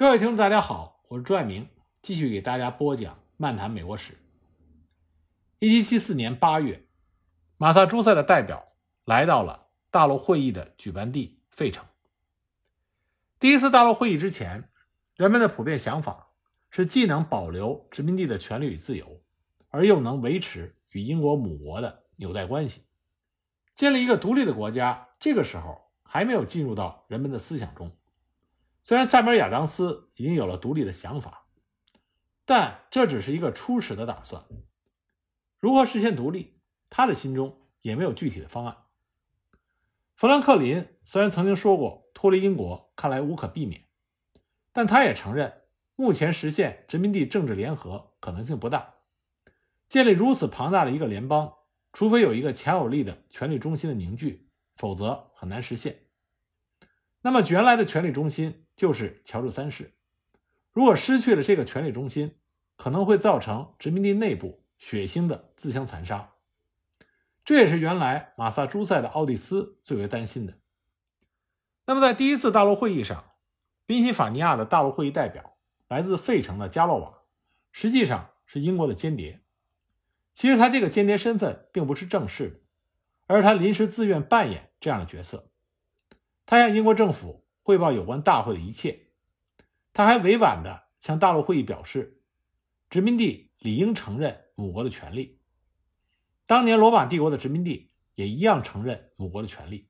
各位听众，大家好，我是朱爱明，继续给大家播讲《漫谈美国史》。一七七四年八月，马萨诸塞的代表来到了大陆会议的举办地费城。第一次大陆会议之前，人们的普遍想法是既能保留殖民地的权利与自由，而又能维持与英国母国的纽带关系。建立一个独立的国家，这个时候还没有进入到人们的思想中。虽然塞缪尔·亚当斯已经有了独立的想法，但这只是一个初始的打算。如何实现独立，他的心中也没有具体的方案。富兰克林虽然曾经说过脱离英国看来无可避免，但他也承认目前实现殖民地政治联合可能性不大。建立如此庞大的一个联邦，除非有一个强有力的权力中心的凝聚，否则很难实现。那么原来的权力中心。就是乔治三世，如果失去了这个权力中心，可能会造成殖民地内部血腥的自相残杀。这也是原来马萨诸塞的奥蒂斯最为担心的。那么，在第一次大陆会议上，宾夕法尼亚的大陆会议代表来自费城的加洛瓦，实际上是英国的间谍。其实他这个间谍身份并不是正式的，而是他临时自愿扮演这样的角色。他向英国政府。汇报有关大会的一切，他还委婉地向大陆会议表示，殖民地理应承认母国的权利。当年罗马帝国的殖民地也一样承认母国的权利。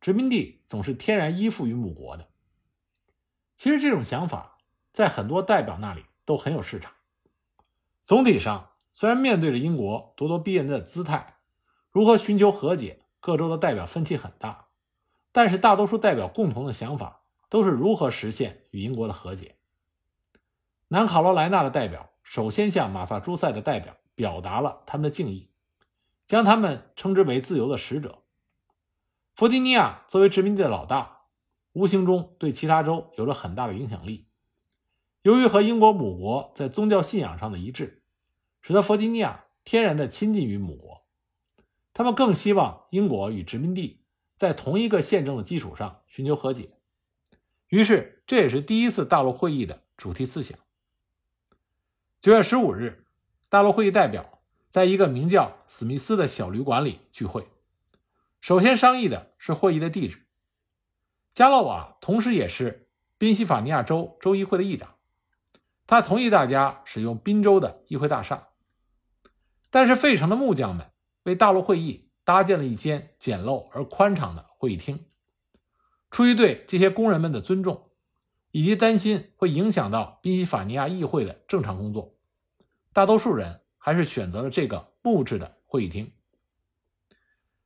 殖民地总是天然依附于母国的。其实这种想法在很多代表那里都很有市场。总体上，虽然面对着英国咄咄逼人的姿态，如何寻求和解，各州的代表分歧很大。但是大多数代表共同的想法都是如何实现与英国的和解。南卡罗来纳的代表首先向马萨诸塞的代表表达了他们的敬意，将他们称之为自由的使者。弗吉尼亚作为殖民地的老大，无形中对其他州有着很大的影响力。由于和英国母国在宗教信仰上的一致，使得弗吉尼亚天然的亲近于母国。他们更希望英国与殖民地。在同一个宪政的基础上寻求和解，于是这也是第一次大陆会议的主题思想。九月十五日，大陆会议代表在一个名叫史密斯的小旅馆里聚会。首先商议的是会议的地址。加洛瓦同时也是宾夕法尼亚州州议会的议长，他同意大家使用宾州的议会大厦，但是费城的木匠们为大陆会议。搭建了一间简陋而宽敞的会议厅。出于对这些工人们的尊重，以及担心会影响到宾夕法尼亚议会的正常工作，大多数人还是选择了这个木质的会议厅。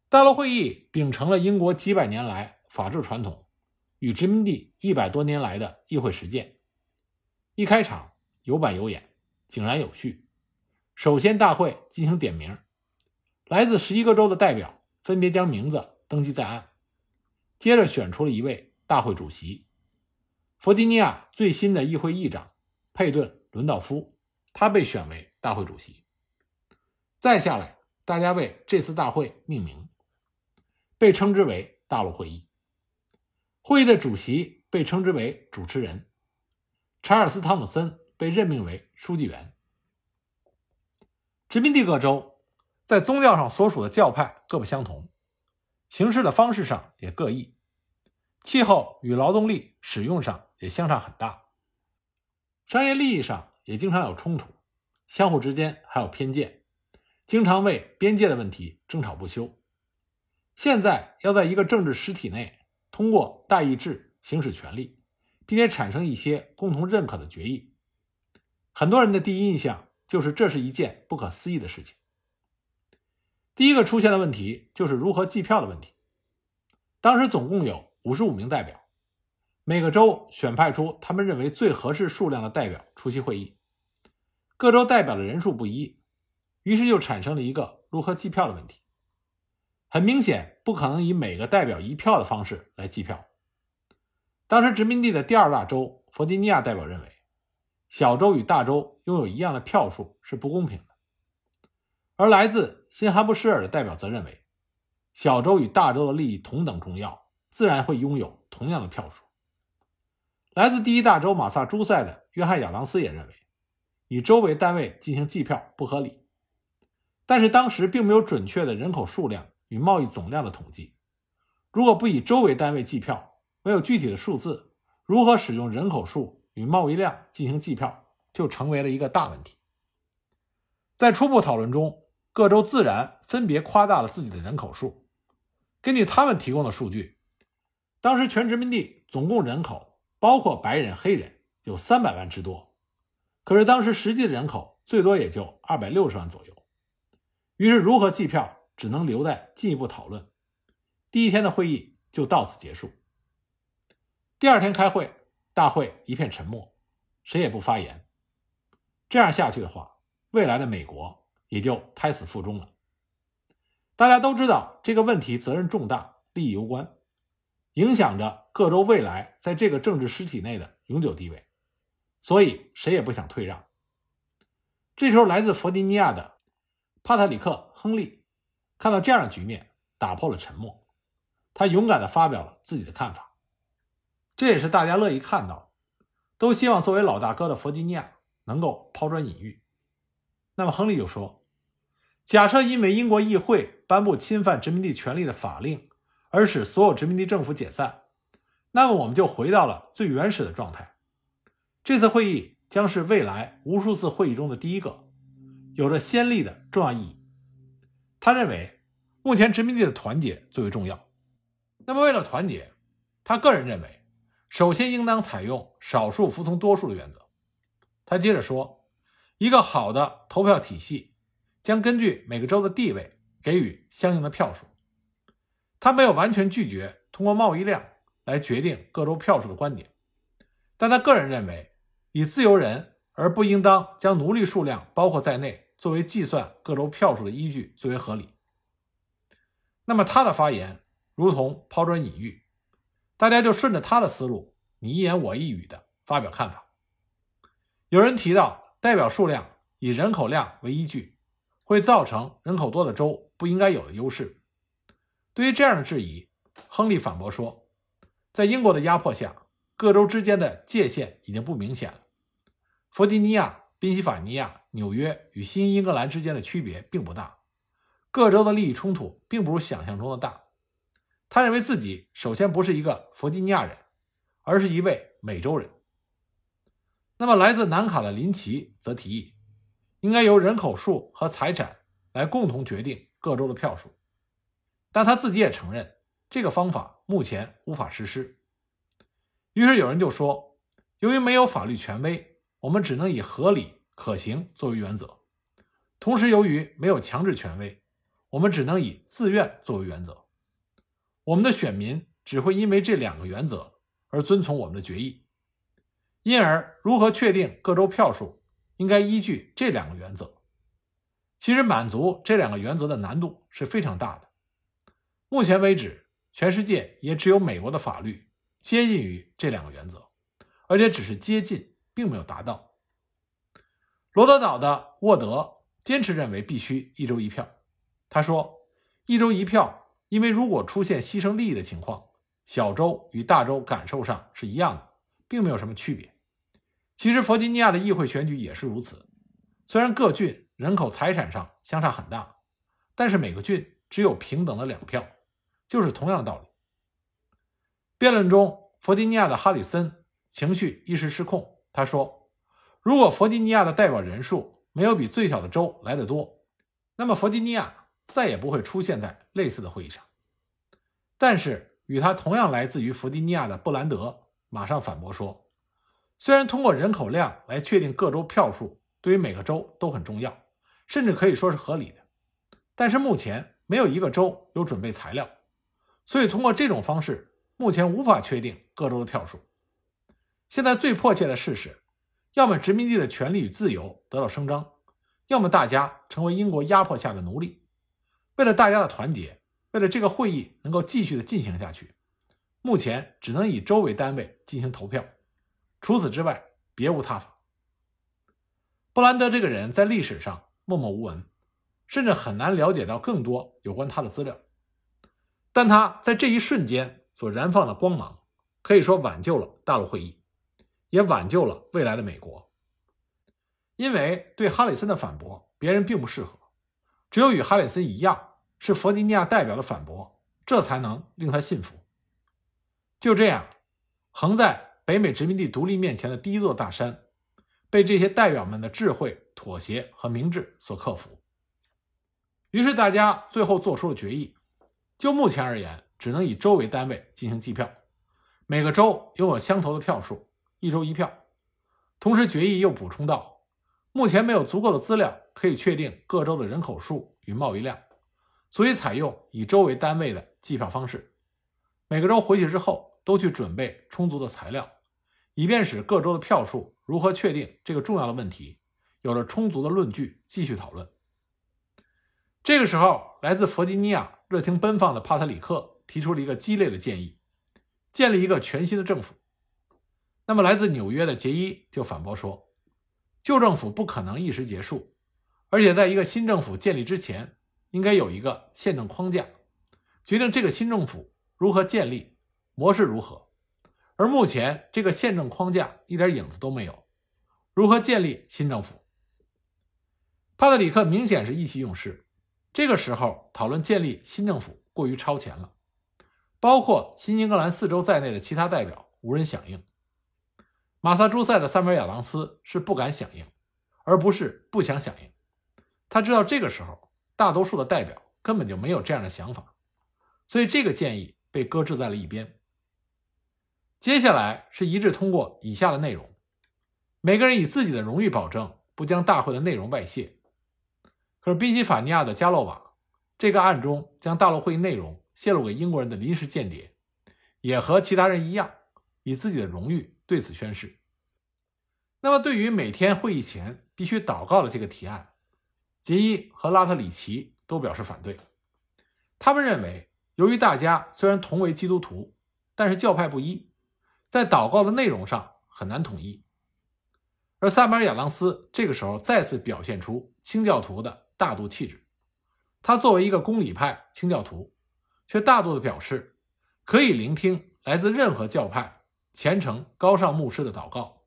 大陆会议秉承了英国几百年来法治传统与殖民地一百多年来的议会实践。一开场有板有眼，井然有序。首先，大会进行点名。来自十一个州的代表分别将名字登记在案，接着选出了一位大会主席——弗吉尼亚最新的议会议长佩顿·伦道夫，他被选为大会主席。再下来，大家为这次大会命名，被称之为大陆会议。会议的主席被称之为主持人，查尔斯·汤姆森被任命为书记员。殖民地各州。在宗教上所属的教派各不相同，行事的方式上也各异，气候与劳动力使用上也相差很大，商业利益上也经常有冲突，相互之间还有偏见，经常为边界的问题争吵不休。现在要在一个政治实体内通过大议制行使权力，并且产生一些共同认可的决议，很多人的第一印象就是这是一件不可思议的事情。第一个出现的问题就是如何计票的问题。当时总共有五十五名代表，每个州选派出他们认为最合适数量的代表出席会议。各州代表的人数不一，于是就产生了一个如何计票的问题。很明显，不可能以每个代表一票的方式来计票。当时殖民地的第二大州弗吉尼亚代表认为，小州与大州拥有一样的票数是不公平的。而来自新罕布什尔的代表则认为，小州与大州的利益同等重要，自然会拥有同样的票数。来自第一大州马萨诸塞的约翰·亚当斯也认为，以州为单位进行计票不合理。但是当时并没有准确的人口数量与贸易总量的统计。如果不以州为单位计票，没有具体的数字，如何使用人口数与贸易量进行计票，就成为了一个大问题。在初步讨论中，各州自然分别夸大了自己的人口数。根据他们提供的数据，当时全殖民地总共人口，包括白人、黑人，有三百万之多。可是当时实际的人口最多也就二百六十万左右。于是，如何计票只能留待进一步讨论。第一天的会议就到此结束。第二天开会，大会一片沉默，谁也不发言。这样下去的话，未来的美国也就胎死腹中了。大家都知道这个问题责任重大，利益攸关，影响着各州未来在这个政治实体内的永久地位，所以谁也不想退让。这时候，来自弗吉尼亚的。帕特里克·亨利看到这样的局面，打破了沉默。他勇敢地发表了自己的看法，这也是大家乐意看到，都希望作为老大哥的弗吉尼亚能够抛砖引玉。那么，亨利就说：“假设因为英国议会颁布侵犯殖民地权利的法令，而使所有殖民地政府解散，那么我们就回到了最原始的状态。这次会议将是未来无数次会议中的第一个。”有着先例的重要意义。他认为，目前殖民地的团结最为重要。那么，为了团结，他个人认为，首先应当采用少数服从多数的原则。他接着说，一个好的投票体系将根据每个州的地位给予相应的票数。他没有完全拒绝通过贸易量来决定各州票数的观点，但他个人认为，以自由人而不应当将奴隶数量包括在内。作为计算各州票数的依据最为合理。那么他的发言如同抛砖引玉，大家就顺着他的思路，你一言我一语的发表看法。有人提到代表数量以人口量为依据，会造成人口多的州不应该有的优势。对于这样的质疑，亨利反驳说，在英国的压迫下，各州之间的界限已经不明显了。弗吉尼亚。宾夕法尼亚、纽约与新英格兰之间的区别并不大，各州的利益冲突并不如想象中的大。他认为自己首先不是一个弗吉尼亚人，而是一位美洲人。那么，来自南卡的林奇则提议，应该由人口数和财产来共同决定各州的票数，但他自己也承认这个方法目前无法实施。于是有人就说，由于没有法律权威。我们只能以合理可行作为原则，同时由于没有强制权威，我们只能以自愿作为原则。我们的选民只会因为这两个原则而遵从我们的决议。因而，如何确定各州票数，应该依据这两个原则。其实，满足这两个原则的难度是非常大的。目前为止，全世界也只有美国的法律接近于这两个原则，而且只是接近。并没有达到。罗德岛的沃德坚持认为必须一周一票。他说：“一周一票，因为如果出现牺牲利益的情况，小州与大州感受上是一样的，并没有什么区别。其实弗吉尼亚的议会选举也是如此。虽然各郡人口、财产上相差很大，但是每个郡只有平等的两票，就是同样的道理。”辩论中，弗吉尼亚的哈里森情绪一时失控。他说：“如果弗吉尼亚的代表人数没有比最小的州来得多，那么弗吉尼亚再也不会出现在类似的会议上。”但是，与他同样来自于弗吉尼亚的布兰德马上反驳说：“虽然通过人口量来确定各州票数对于每个州都很重要，甚至可以说是合理的，但是目前没有一个州有准备材料，所以通过这种方式，目前无法确定各州的票数。”现在最迫切的事是，要么殖民地的权利与自由得到声张，要么大家成为英国压迫下的奴隶。为了大家的团结，为了这个会议能够继续的进行下去，目前只能以州为单位进行投票，除此之外别无他法。布兰德这个人在历史上默默无闻，甚至很难了解到更多有关他的资料，但他在这一瞬间所燃放的光芒，可以说挽救了大陆会议。也挽救了未来的美国。因为对哈里森的反驳，别人并不适合，只有与哈里森一样是弗吉尼亚代表的反驳，这才能令他信服。就这样，横在北美殖民地独立面前的第一座大山，被这些代表们的智慧、妥协和明智所克服。于是，大家最后做出了决议：就目前而言，只能以州为单位进行计票，每个州拥有相同的票数，一州一票。同时，决议又补充道。目前没有足够的资料可以确定各州的人口数与贸易量，所以采用以州为单位的计票方式。每个州回去之后都去准备充足的材料，以便使各州的票数如何确定这个重要的问题有了充足的论据继续讨论。这个时候，来自弗吉尼亚热情奔放的帕特里克提出了一个激烈的建议：建立一个全新的政府。那么，来自纽约的杰伊就反驳说。旧政府不可能一时结束，而且在一个新政府建立之前，应该有一个宪政框架，决定这个新政府如何建立，模式如何。而目前这个宪政框架一点影子都没有，如何建立新政府？帕特里克明显是意气用事，这个时候讨论建立新政府过于超前了，包括新英格兰四州在内的其他代表无人响应。马萨诸塞的萨缪尔·亚当斯是不敢响应，而不是不想响应。他知道这个时候大多数的代表根本就没有这样的想法，所以这个建议被搁置在了一边。接下来是一致通过以下的内容：每个人以自己的荣誉保证不将大会的内容外泄。可是宾夕法尼亚的加洛瓦这个暗中将大陆会议内容泄露给英国人的临时间谍，也和其他人一样，以自己的荣誉。对此宣誓。那么，对于每天会议前必须祷告的这个提案，杰伊和拉特里奇都表示反对。他们认为，由于大家虽然同为基督徒，但是教派不一，在祷告的内容上很难统一。而萨马尔·亚当斯这个时候再次表现出清教徒的大度气质。他作为一个公理派清教徒，却大度的表示可以聆听来自任何教派。虔诚高尚牧师的祷告，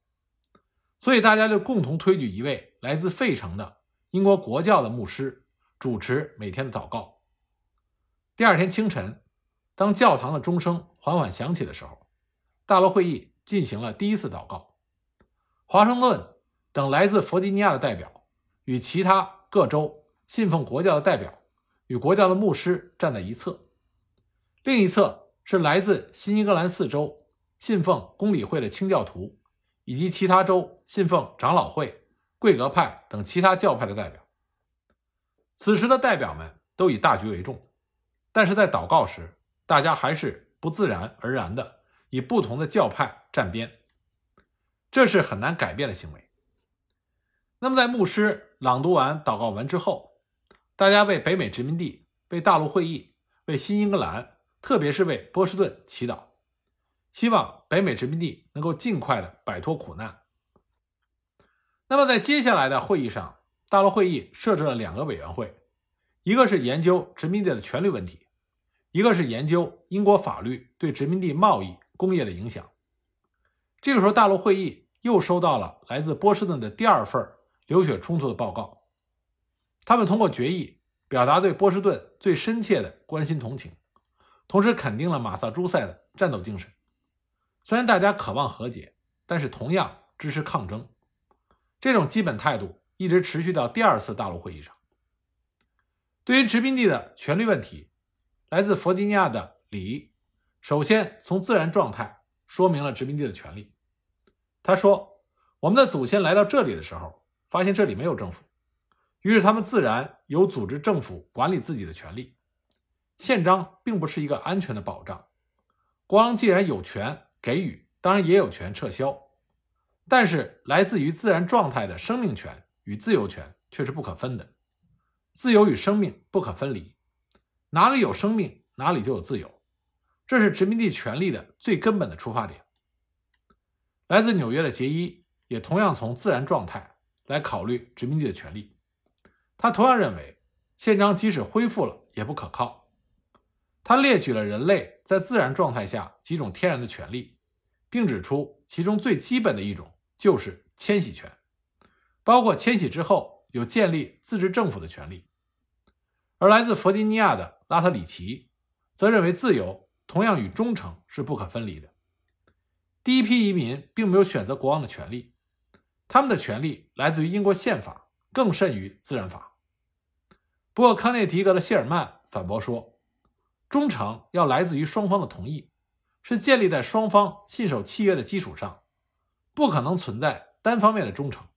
所以大家就共同推举一位来自费城的英国国教的牧师主持每天的祷告。第二天清晨，当教堂的钟声缓缓响起的时候，大陆会议进行了第一次祷告。华盛顿等来自弗吉尼亚的代表与其他各州信奉国教的代表与国教的牧师站在一侧，另一侧是来自新英格兰四州。信奉公理会的清教徒，以及其他州信奉长老会、贵格派等其他教派的代表。此时的代表们都以大局为重，但是在祷告时，大家还是不自然而然的以不同的教派站边，这是很难改变的行为。那么，在牧师朗读完祷告文之后，大家为北美殖民地、为大陆会议、为新英格兰，特别是为波士顿祈祷。希望北美殖民地能够尽快的摆脱苦难。那么，在接下来的会议上，大陆会议设置了两个委员会，一个是研究殖民地的权利问题，一个是研究英国法律对殖民地贸易、工业的影响。这个时候，大陆会议又收到了来自波士顿的第二份流血冲突的报告，他们通过决议表达对波士顿最深切的关心同情，同时肯定了马萨诸塞的战斗精神。虽然大家渴望和解，但是同样支持抗争。这种基本态度一直持续到第二次大陆会议上。对于殖民地的权利问题，来自弗吉尼亚的李首先从自然状态说明了殖民地的权利。他说：“我们的祖先来到这里的时候，发现这里没有政府，于是他们自然有组织政府管理自己的权利。宪章并不是一个安全的保障。国王既然有权。”给予当然也有权撤销，但是来自于自然状态的生命权与自由权却是不可分的，自由与生命不可分离，哪里有生命，哪里就有自由，这是殖民地权利的最根本的出发点。来自纽约的杰伊也同样从自然状态来考虑殖民地的权利，他同样认为宪章即使恢复了也不可靠。他列举了人类在自然状态下几种天然的权利，并指出其中最基本的一种就是迁徙权，包括迁徙之后有建立自治政府的权利。而来自弗吉尼亚的拉特里奇则认为，自由同样与忠诚是不可分离的。第一批移民并没有选择国王的权利，他们的权利来自于英国宪法，更甚于自然法。不过，康涅狄格的谢尔曼反驳说，忠诚要来自于双方的同意。是建立在双方信守契约的基础上，不可能存在单方面的忠诚。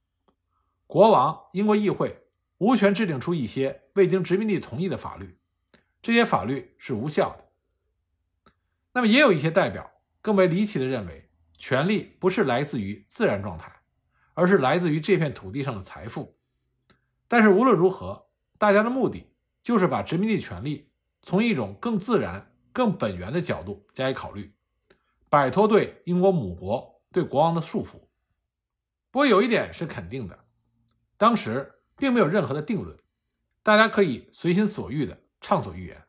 国王、英国议会无权制定出一些未经殖民地同意的法律，这些法律是无效的。那么，也有一些代表更为离奇的认为，权力不是来自于自然状态，而是来自于这片土地上的财富。但是无论如何，大家的目的就是把殖民地权力从一种更自然、更本源的角度加以考虑。摆脱对英国母国、对国王的束缚。不过有一点是肯定的，当时并没有任何的定论，大家可以随心所欲的畅所欲言。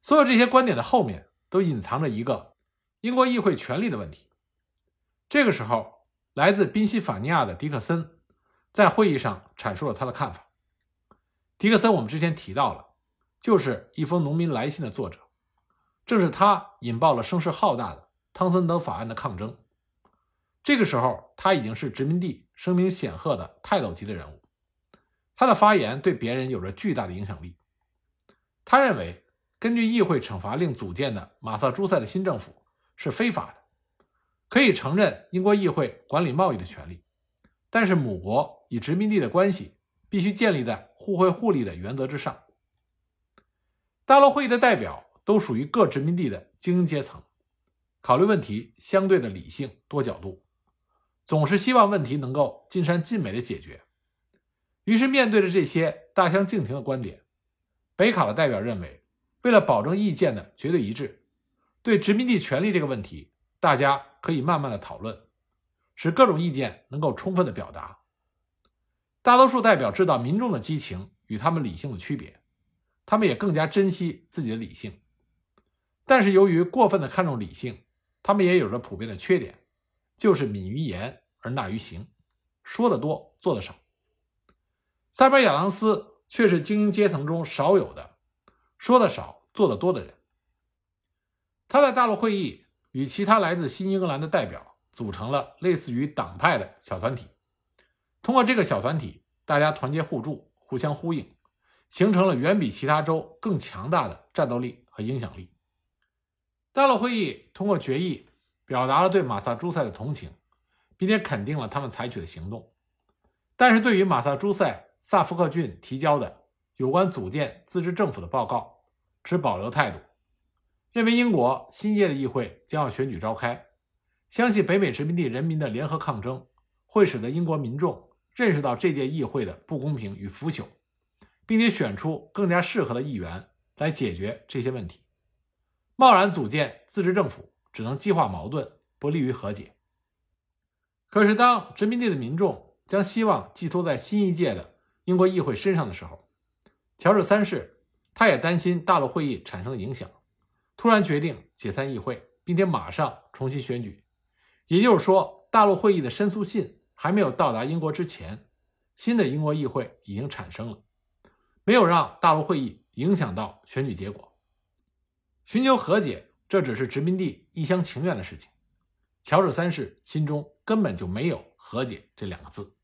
所有这些观点的后面都隐藏着一个英国议会权力的问题。这个时候，来自宾夕法尼亚的迪克森在会议上阐述了他的看法。迪克森我们之前提到了，就是一封农民来信的作者。正是他引爆了声势浩大的汤森德法案的抗争。这个时候，他已经是殖民地声名显赫的泰斗级的人物。他的发言对别人有着巨大的影响力。他认为，根据议会惩罚令组建的马萨诸塞的新政府是非法的，可以承认英国议会管理贸易的权利，但是母国与殖民地的关系必须建立在互惠互利的原则之上。大陆会议的代表。都属于各殖民地的精英阶层，考虑问题相对的理性多角度，总是希望问题能够尽善尽美的解决。于是，面对着这些大相径庭的观点，北卡的代表认为，为了保证意见的绝对一致，对殖民地权利这个问题，大家可以慢慢的讨论，使各种意见能够充分的表达。大多数代表知道民众的激情与他们理性的区别，他们也更加珍惜自己的理性。但是由于过分的看重理性，他们也有着普遍的缺点，就是敏于言而纳于行，说的多做的少。塞班·亚当斯却是精英阶层中少有的说的少做的多的人。他在大陆会议与其他来自新英格兰的代表组成了类似于党派的小团体，通过这个小团体，大家团结互助，互相呼应，形成了远比其他州更强大的战斗力和影响力。大陆会议通过决议表达了对马萨诸塞的同情，并且肯定了他们采取的行动。但是，对于马萨诸塞萨福克郡提交的有关组建自治政府的报告，持保留态度，认为英国新一届的议会将要选举召开，相信北美殖民地人民的联合抗争会使得英国民众认识到这届议会的不公平与腐朽，并且选出更加适合的议员来解决这些问题。贸然组建自治政府，只能激化矛盾，不利于和解。可是，当殖民地的民众将希望寄托在新一届的英国议会身上的时候，乔治三世他也担心大陆会议产生的影响，突然决定解散议会，并且马上重新选举。也就是说，大陆会议的申诉信还没有到达英国之前，新的英国议会已经产生了，没有让大陆会议影响到选举结果。寻求和解，这只是殖民地一厢情愿的事情。乔治三世心中根本就没有“和解”这两个字。